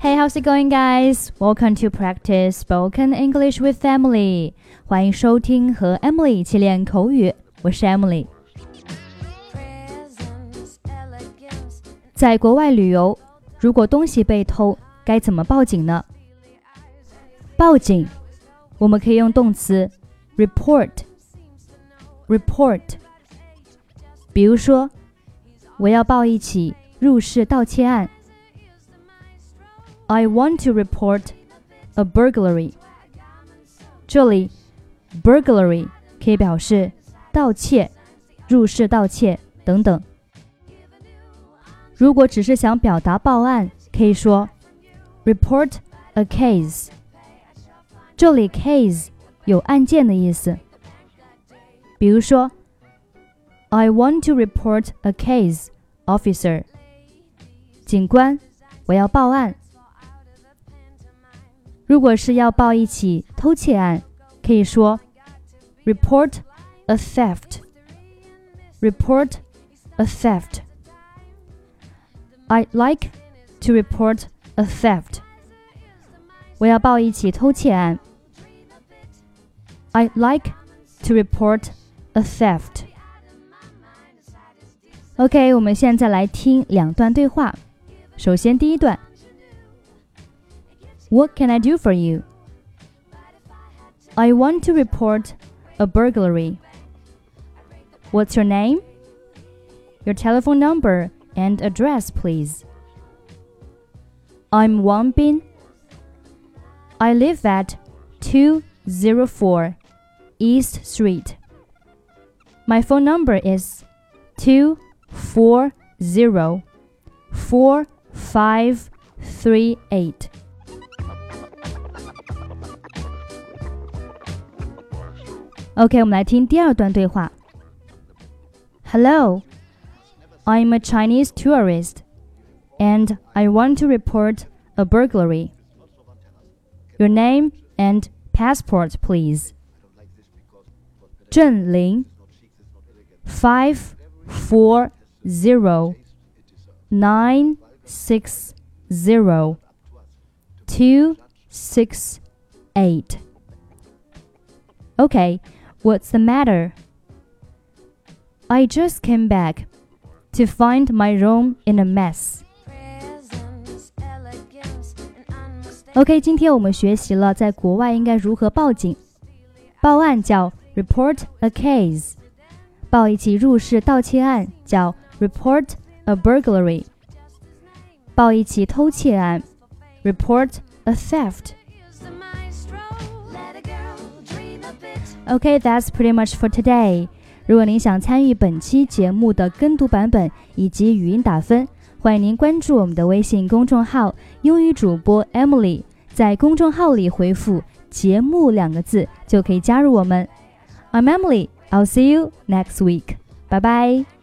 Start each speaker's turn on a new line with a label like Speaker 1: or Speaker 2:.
Speaker 1: Hey, how's it going, guys? Welcome to practice spoken English with Emily. 欢迎收听和 Emily 一起练口语，我是 Emily。在国外旅游，如果东西被偷，该怎么报警呢？报警，我们可以用动词 report。report。比如说，我要报一起入室盗窃案。I want to report a burglary。这里 burglary 可以表示盗窃、入室盗窃等等。如果只是想表达报案，可以说 report a case。这里 case 有案件的意思。比如说，I want to report a case, officer。警官，我要报案。 如果是要报一起偷窃案，可以说 report a theft. Report a theft. I'd like to report a theft. 我要报一起偷窃案。I'd like to report a theft. OK，我们现在来听两段对话。首先，第一段。 What can I do for you? I want to report a burglary. What's your name? Your telephone number and address, please. I'm Wang Bing. I live at 204 East Street. My phone number is 240 4538. OK，我们来听第二段对话。Hello, I'm a Chinese tourist, and I want to report a burglary. Your name and passport, please. Zheng Lin, five four zero nine six zero two six eight. Okay. What's the matter? I just came back to find my room in a mess. OK，今天我们学习了在国外应该如何报警。报案叫 report a case，报一起入室盗窃案叫 report a burglary，报一起偷窃案 report a theft。 Okay, that's pretty much for today. 如果您想参与本期节目的跟读版本以及语音打分，欢迎您关注我们的微信公众号“英语主播 Emily”。在公众号里回复“节目”两个字，就可以加入我们。I'm Emily. I'll see you next week. Bye bye.